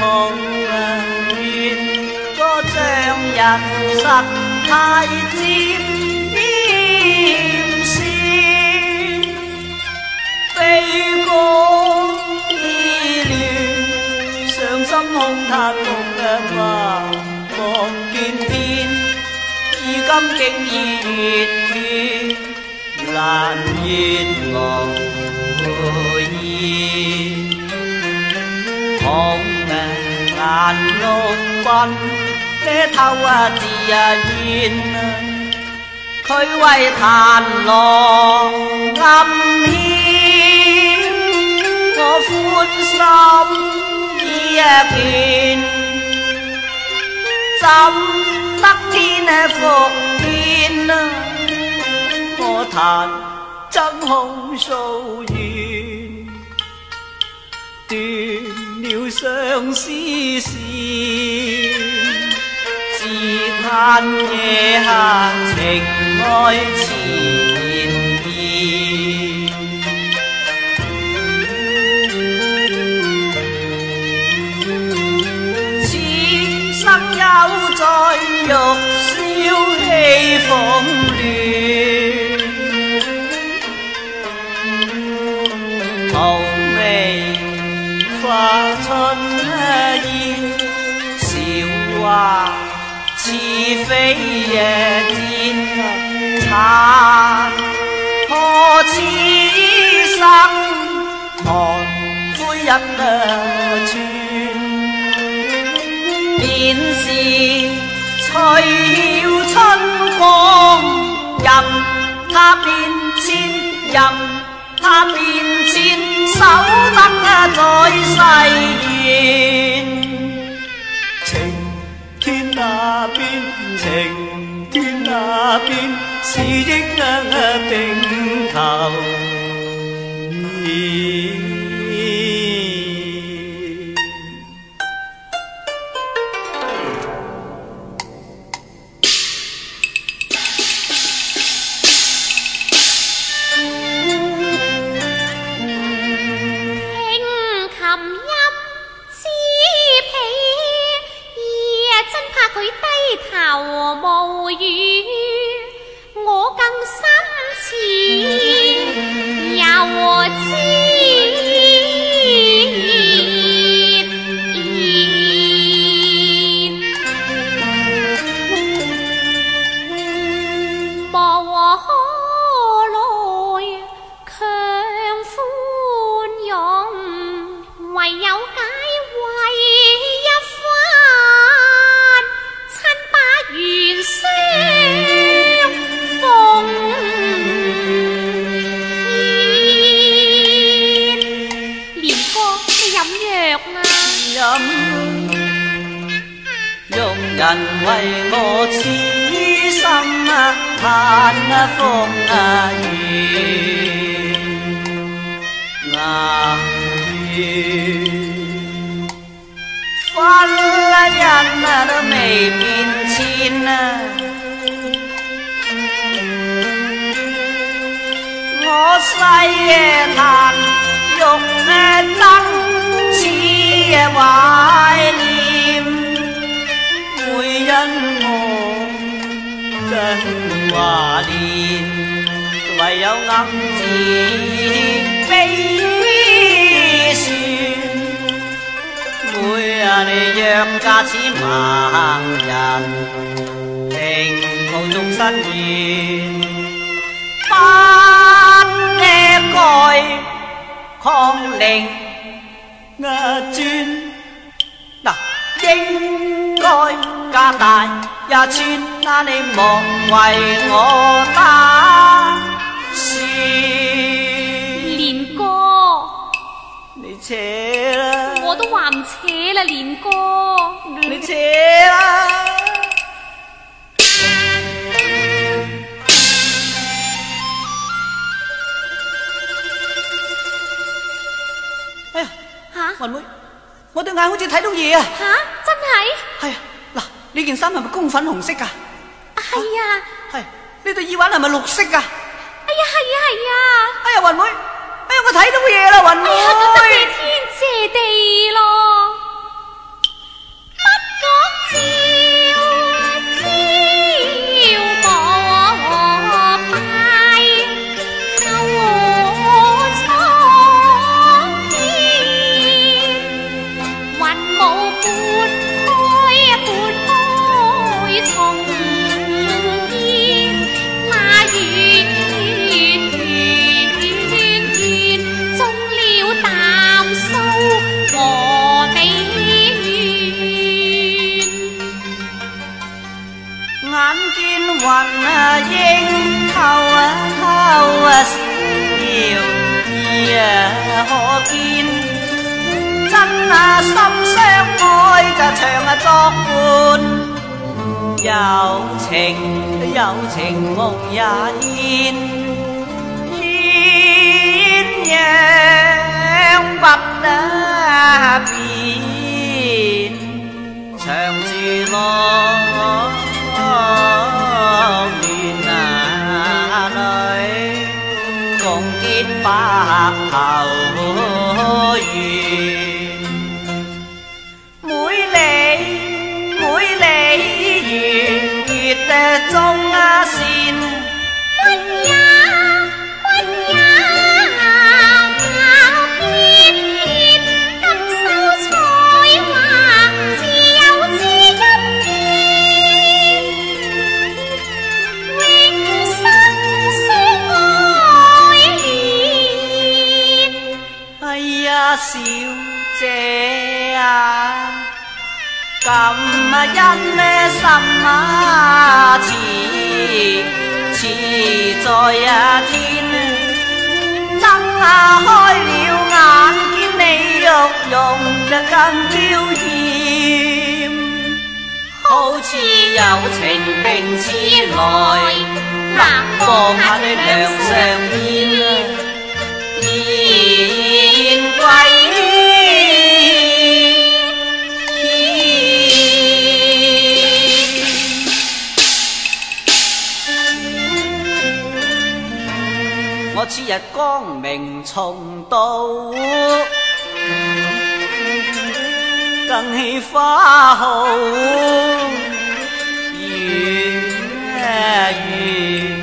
人怨，多将人实太沾沾，悲歌易乱，伤心空叹独两步，望见天。如今竟已月圆，难月留烟。眼碌棍，呢偷啊自啊煙，佢為彈浪暗牽，我歡心一片，怎得天啊覆面啊，我彈真空素月。相思线，只叹夜黑情爱缠绵，此生休再欲消气疯乱。夜渐残破，此生含悲一串？便是翠鸟春光，任他变迁，任他变迁，守得在世缘。一并头，听琴音知真怕佢低头无语。心切，又知。用人为我痴心啊，盼啊风啊怨啊怨，花呀人啊都未变迁啊，我细夜难用啊。嘅怀念，每因我真怀念，唯有暗自悲酸。每日若嫁似盲人，前无续身愿，不改抗令。压砖，嗱，应该加大压砖，那你莫为我打输。连哥，你扯啦！我都话唔扯啦，连哥，你扯啦！云妹，我对眼好似睇到嘢啊！吓，真系系啊！嗱，呢件衫系咪公粉红色噶？系啊。系，呢对耳环系咪绿色噶？哎呀，系啊，系啊！哎呀，云妹，哎呀，我睇到嘢啦，云妹。哎呀，谢天谢地咯！拨开拨开丛烟，那月圆，圆中了淡素何比眼见云可见。因啊心相爱就长啊作伴，有情有情梦也甜，千年不离边，长住乐园啊泪，共结白头。什么因呢？什么似慈在啊天，睁开了眼，见你玉容啊更娇艳，好似有情并似来，难忘恨你两善面。日光明重到，更喜花好月圆。